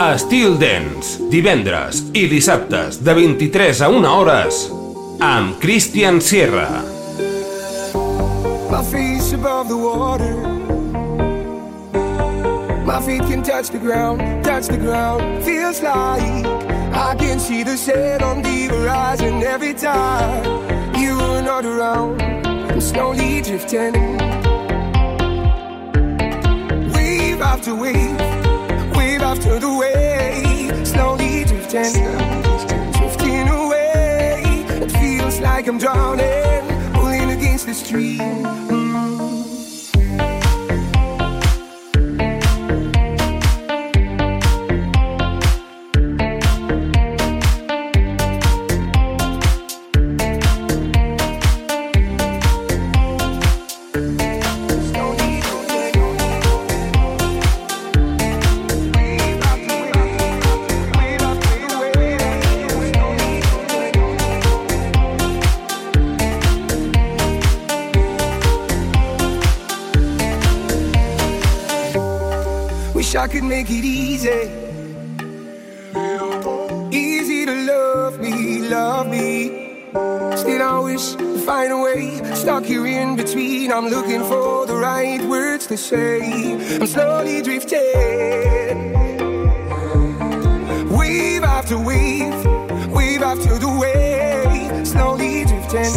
Estil Dance, divendres i dissabtes de 23 a 1 hores amb Christian Sierra. My face above the water. My feet can touch the ground, touch the ground. Feels like I can see the sand on the horizon Every time. You are not around I'm slowly drifting. Wave after wave after the wave, slowly drifting, drifting away. It feels like I'm drowning, pulling against the stream. Make it easy. Easy to love me, love me. Still, I wish to find a way. Stuck here in between. I'm looking for the right words to say. I'm slowly drifting. Wave after wave, wave after the wave. Slowly drifting,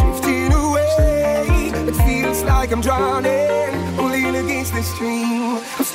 drifting away. It feels like I'm drowning, pulling against the stream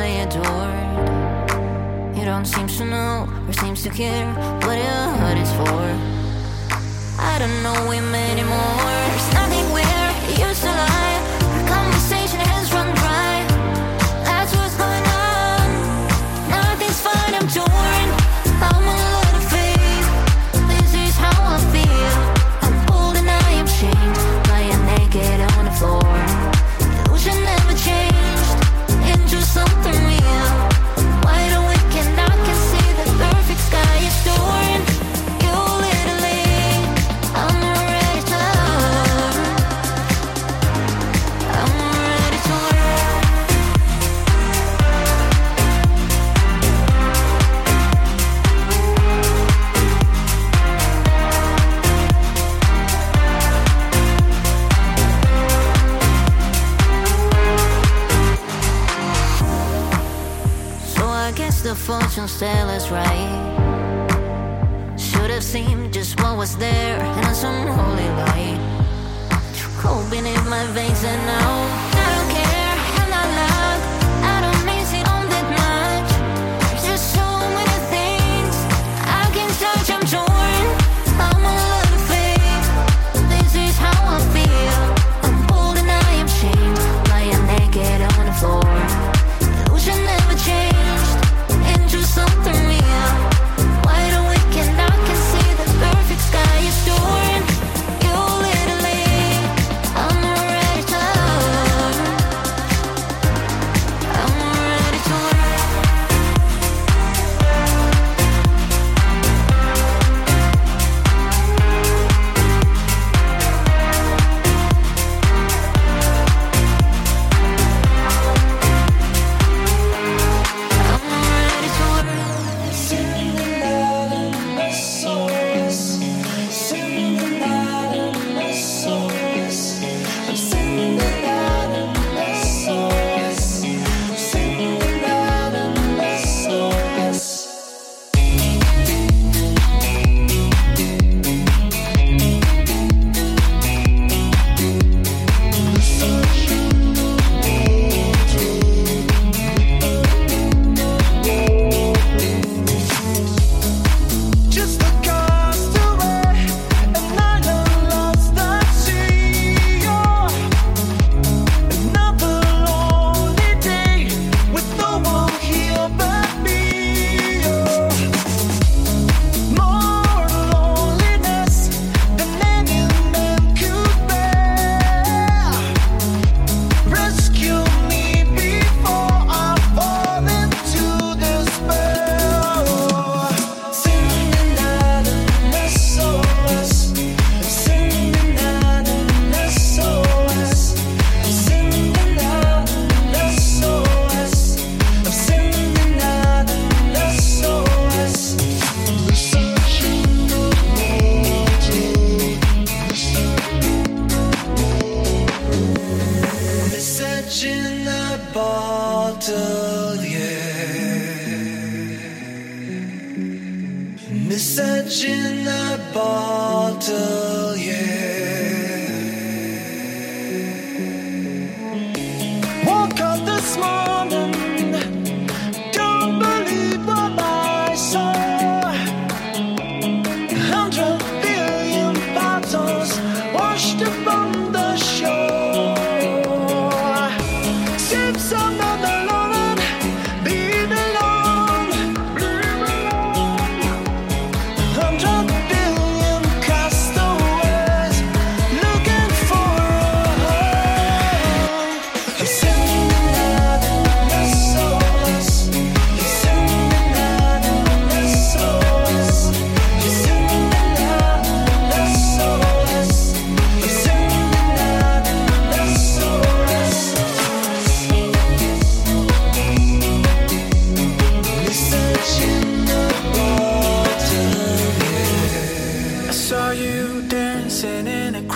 I adored. You don't seem to know or seems to care what your heart is for. I don't know him anymore. There's nothing where he used to lie. Tell us right. Should have seen just what was there in some holy light. Cold beneath my veins, and now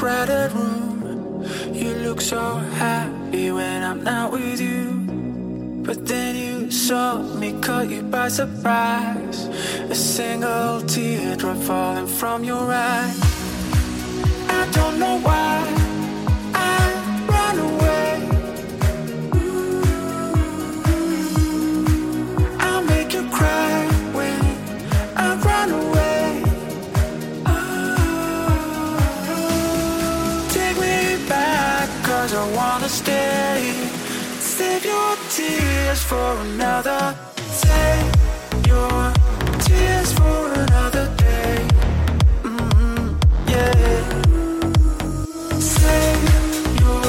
crowded room. You look so happy when I'm not with you. But then you saw me, caught you by surprise. A single teardrop falling from your eye. I don't know why. stay. Save your tears for another day. Your tears for another day. Mm-hmm, yeah. Save your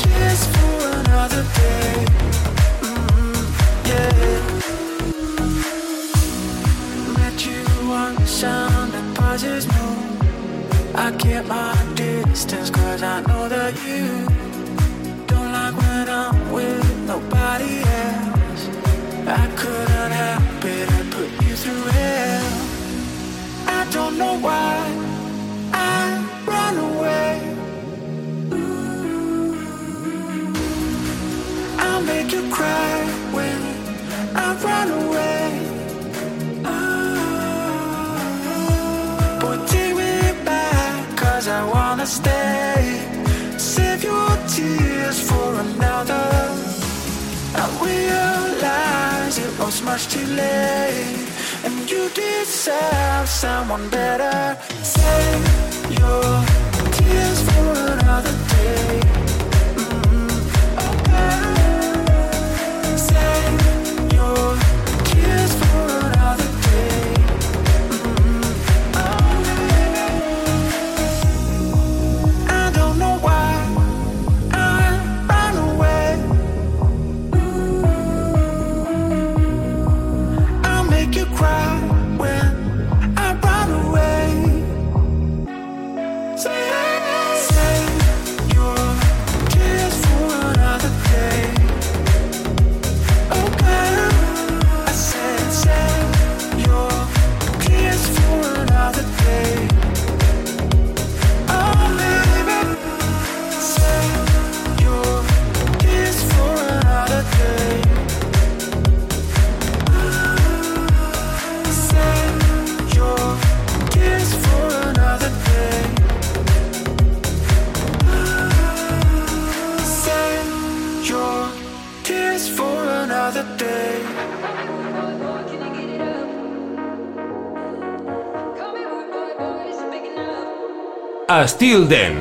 tears for another day. Mm-hmm. Yeah. Met you on the sound that buzzes moon. I kept my distance cause I know that you know why I run away. I make you cry when I run away. But Put me back, cause I wanna stay. Save your tears for another. I realize it was much too late and you deserve someone better. Say you Still then.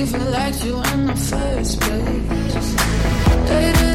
Even liked you in the first place. Dated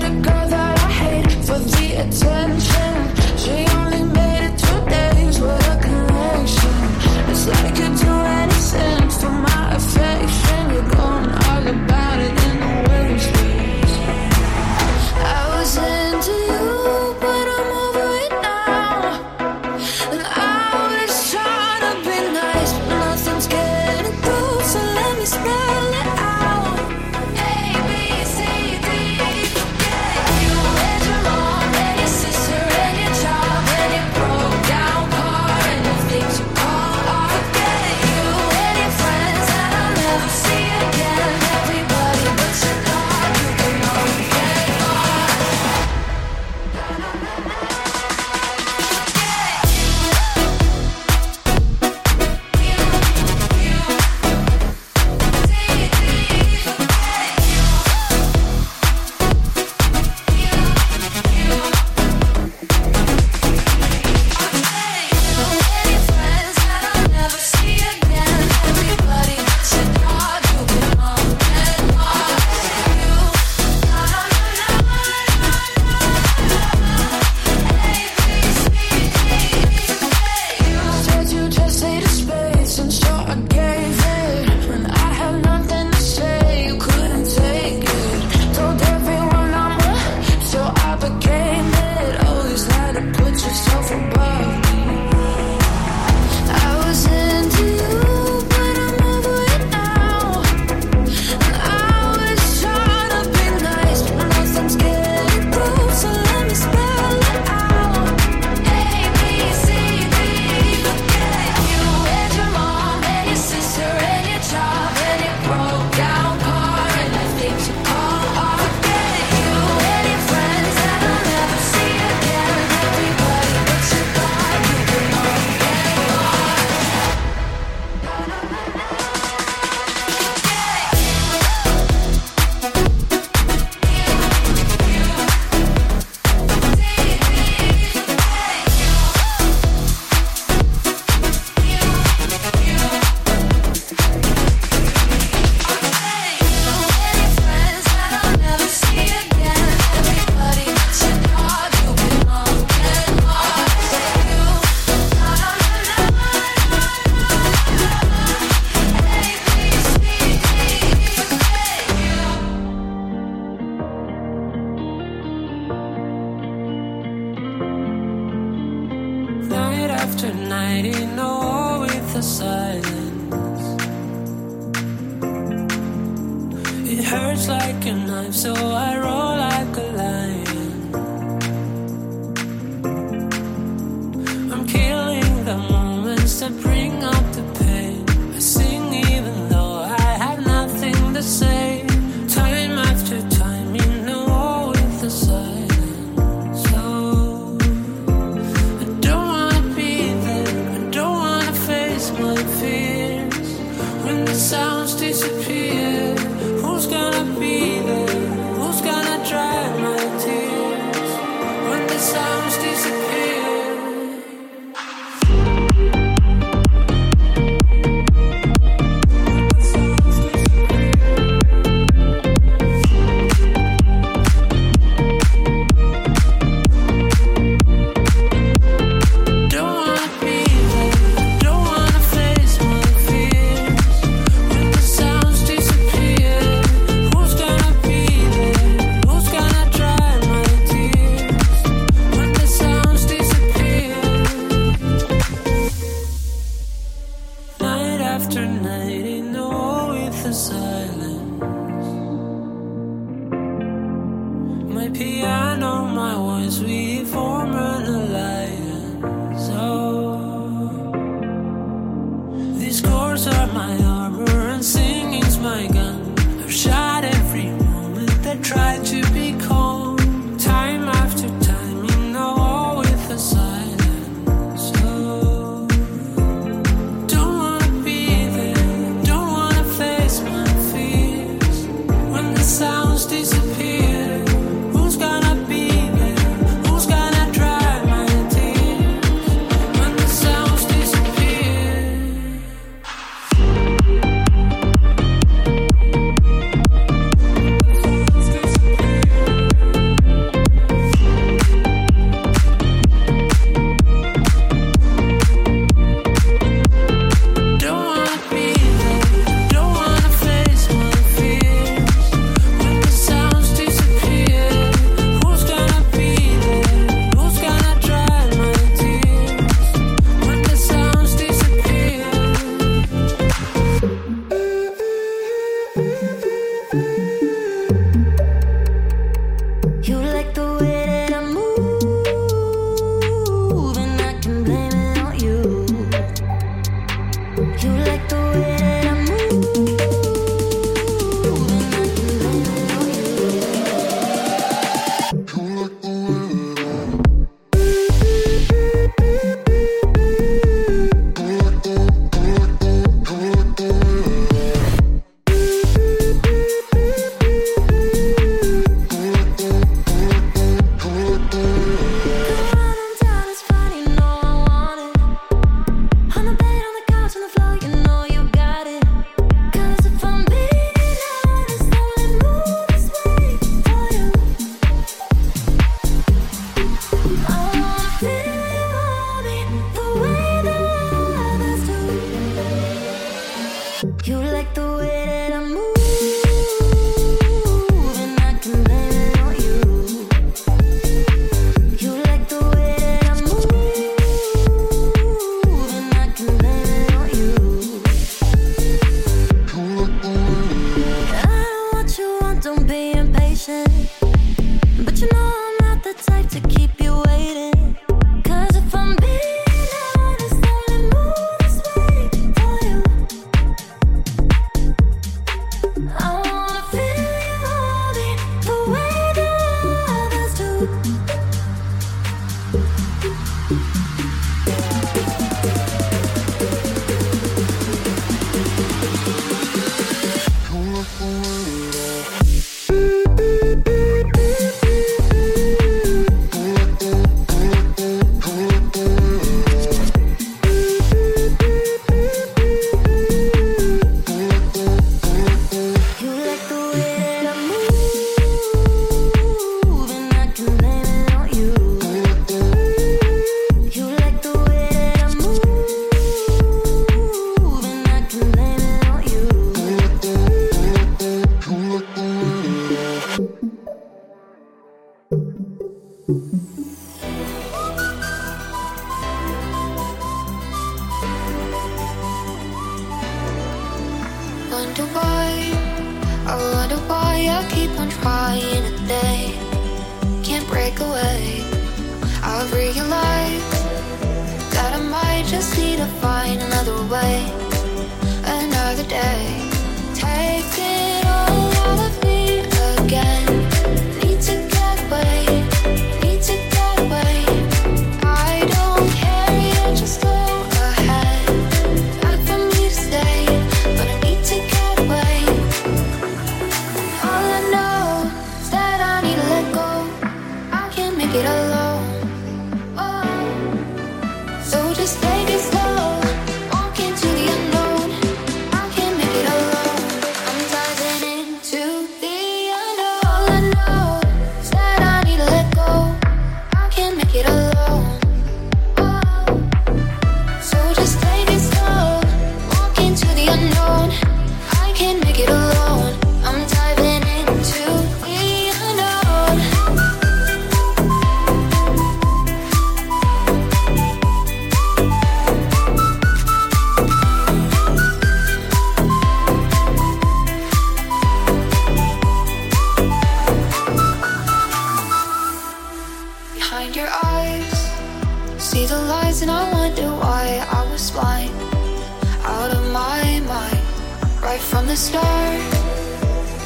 star.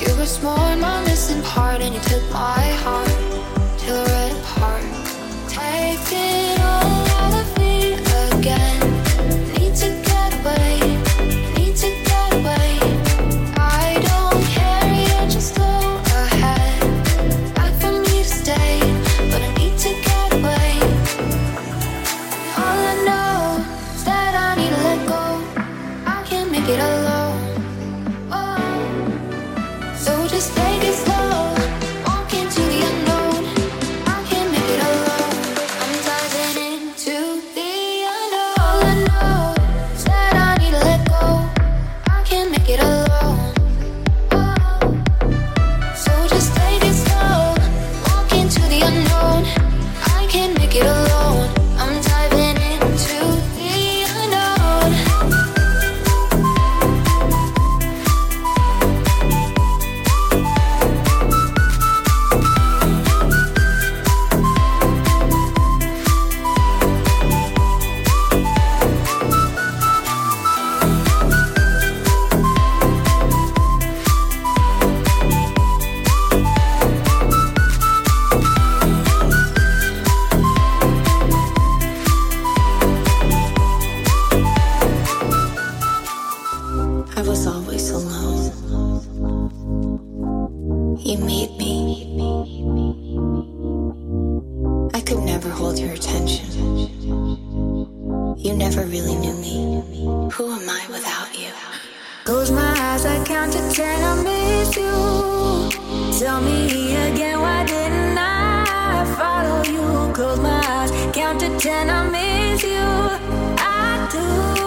You were small and my missing part, and you took my heart. You never really knew me. Who am I without you? Close my eyes, I count to ten, I miss you. Tell me again, why didn't I follow you? Close my eyes, count to ten, I miss you. I do.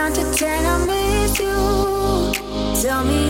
Count to ten, I miss you. Tell me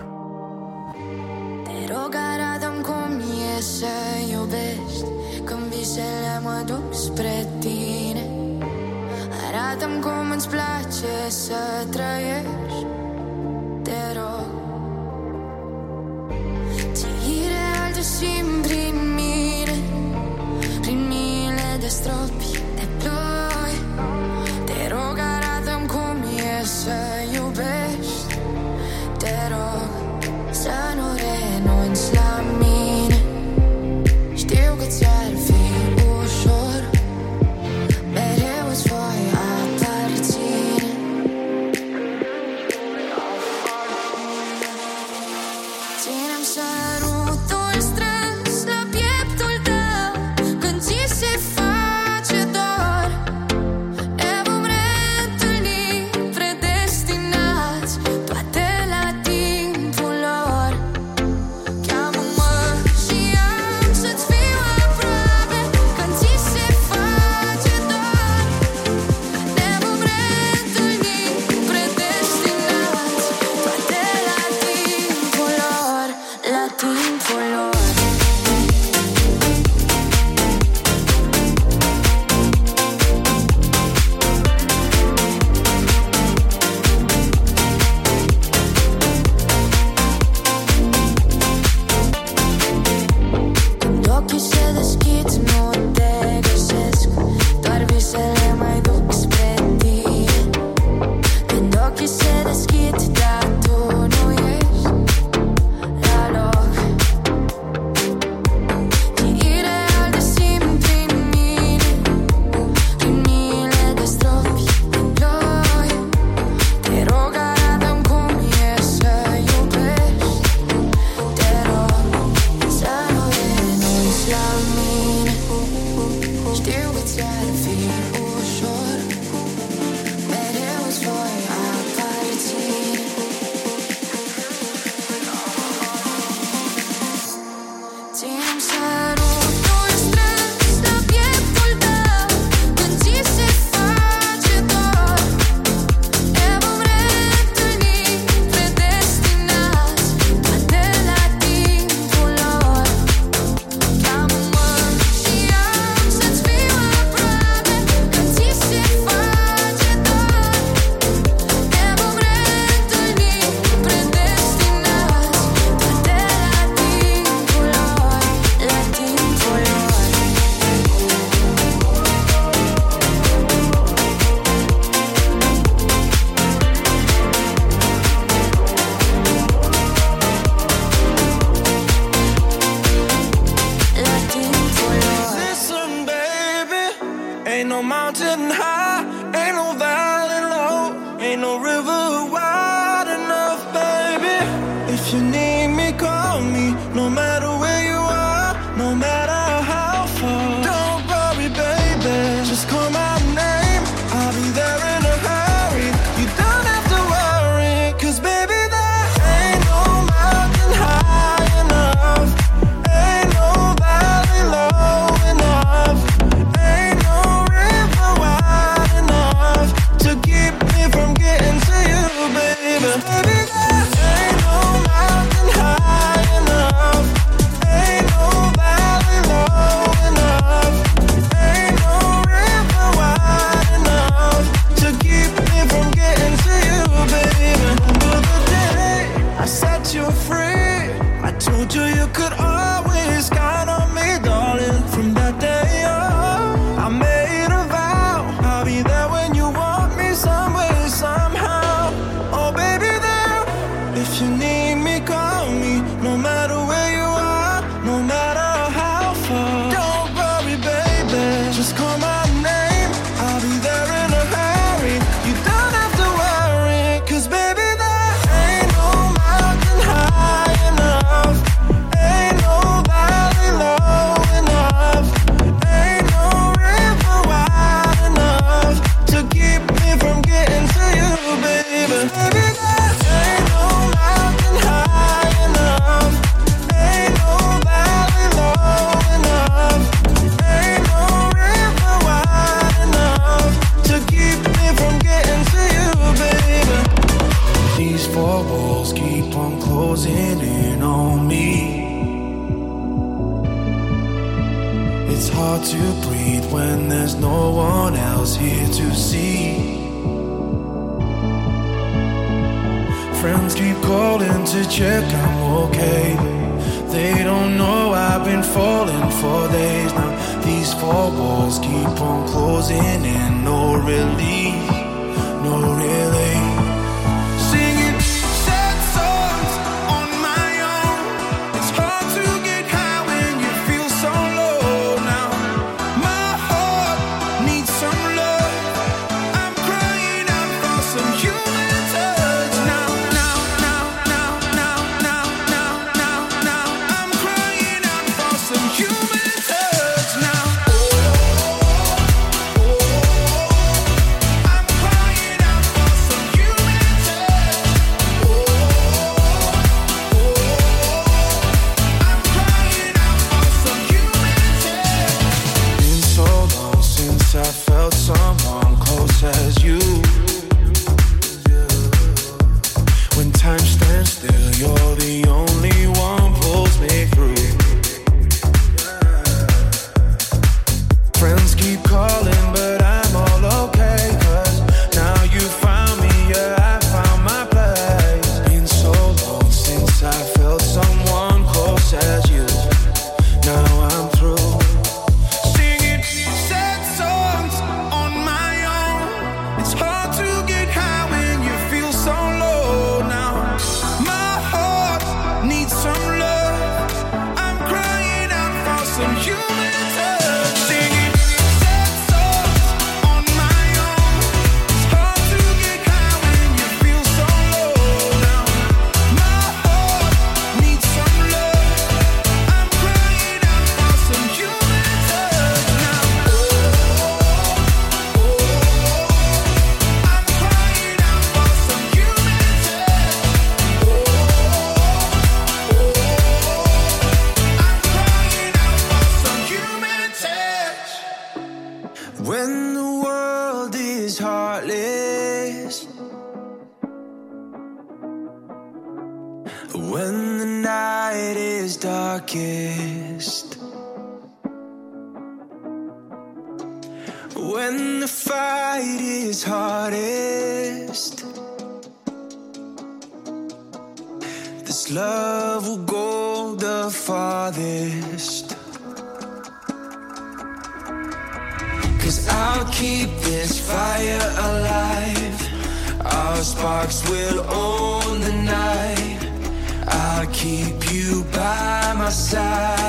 Side.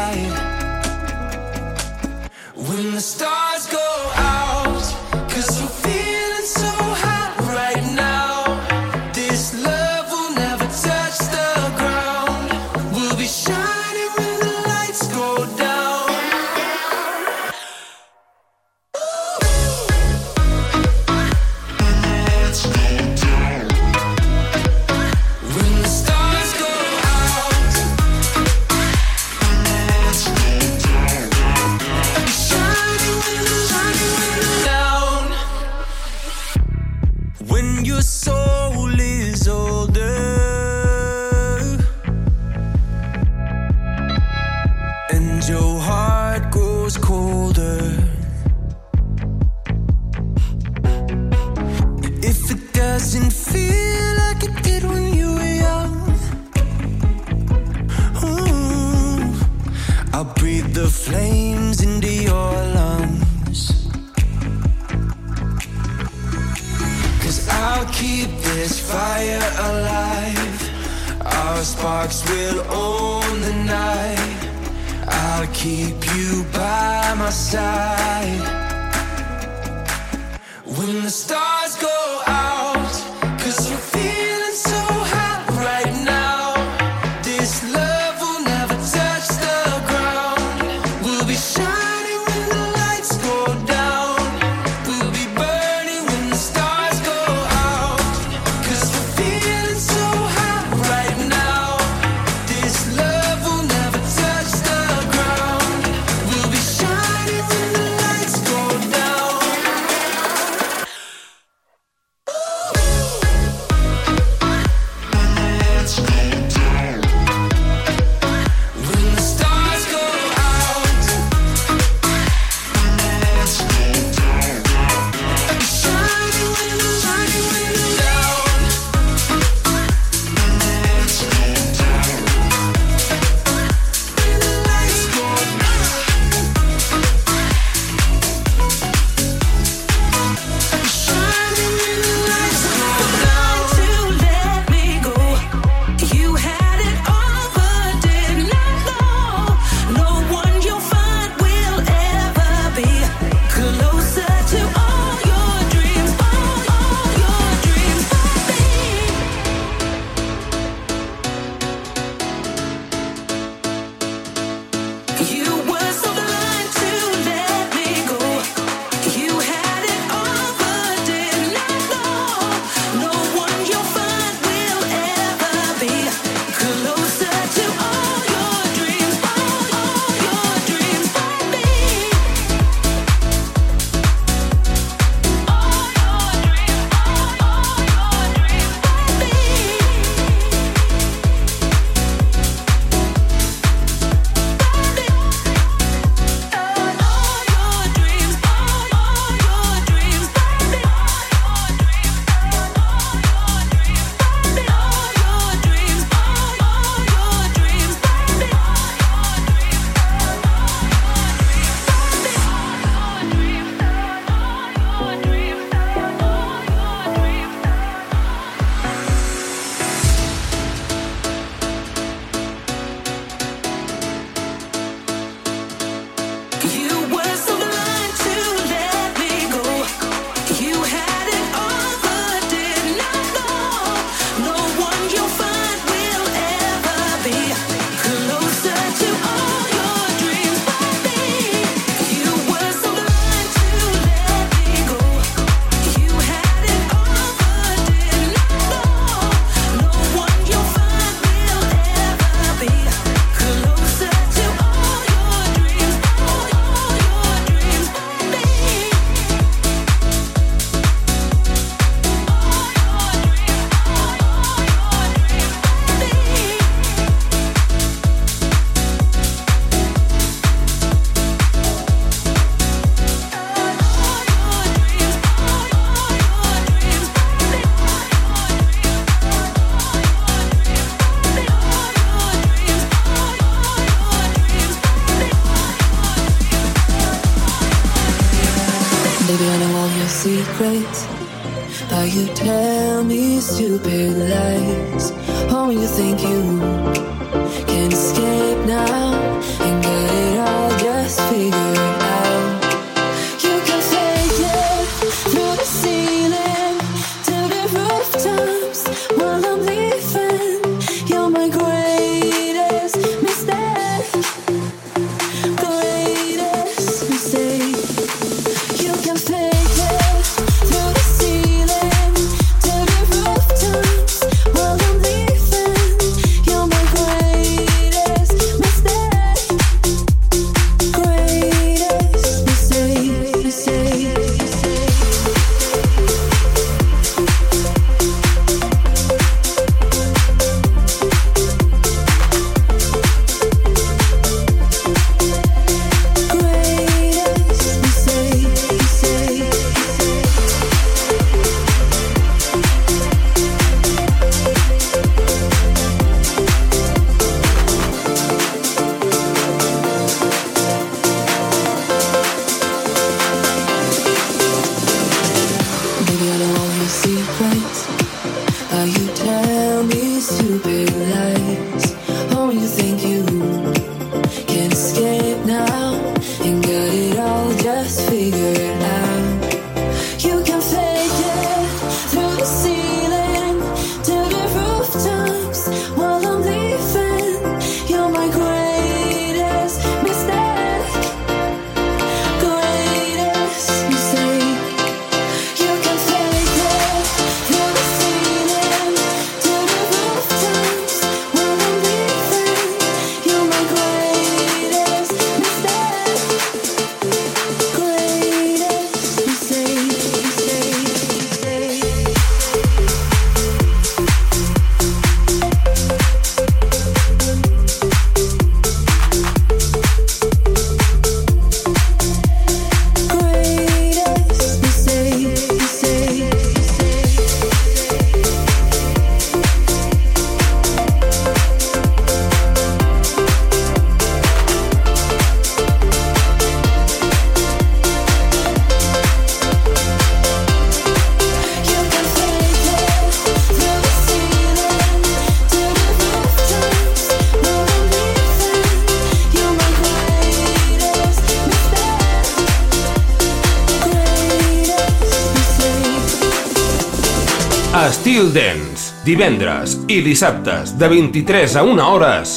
Steel Dance, divendres i dissabtes de 23 a 1 hores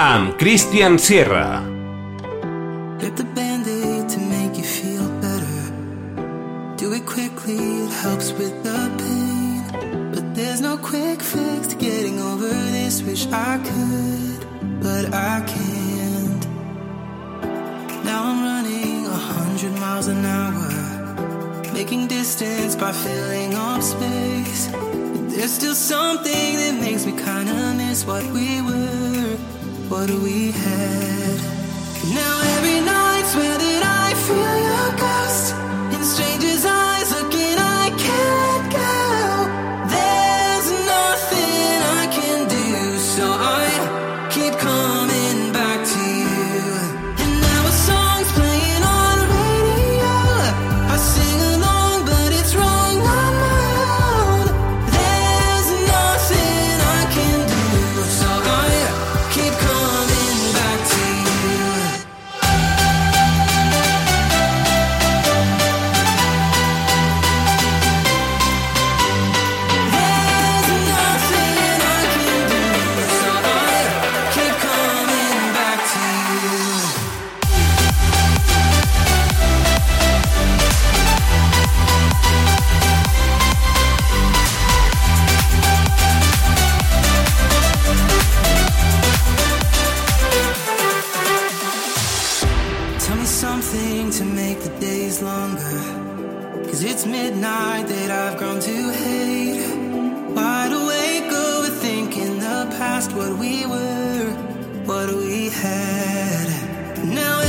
amb Christian Sierra. Rip the band-aid to make you feel better. Do it quickly, it helps with the pain. But there's no quick fix to getting over this. Wish I could, but I can't. Now I'm running a hundred miles an hour Making distance by filling up space. There's still something that makes me kinda miss what we were, what we had. Now every night, swear that I feel your girl. Tell me something to make the days longer. Cause it's midnight that I've grown to hate. Wide awake, overthinking oh, the past, what we were, what we had. Now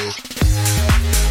Valeu.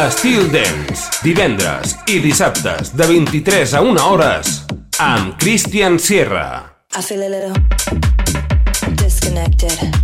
a Steel Dance, divendres i dissabtes de 23 a 1 hores amb Christian Sierra. I feel a little disconnected.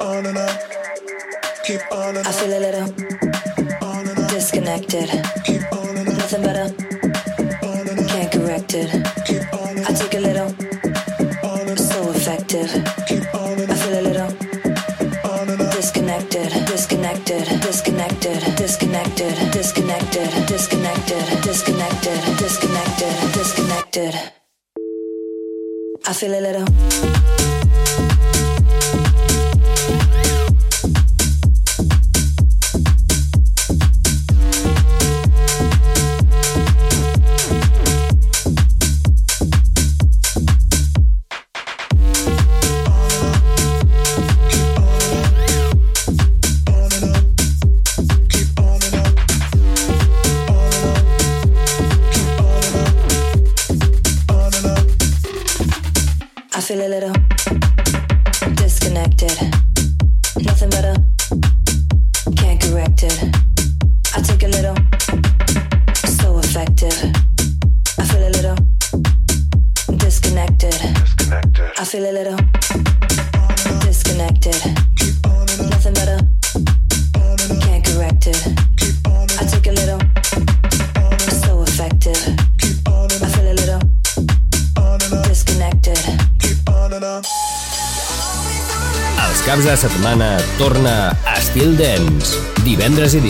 On and on. Keep on and I feel a little On and on. disconnected. Keep on and on. Nothing better, On and on. can't correct it. Keep on and I take a little, on and so effective. keep on and I feel a little on and on. disconnected, disconnected, disconnected, disconnected, disconnected, disconnected, disconnected, disconnected, disconnected. I feel a little.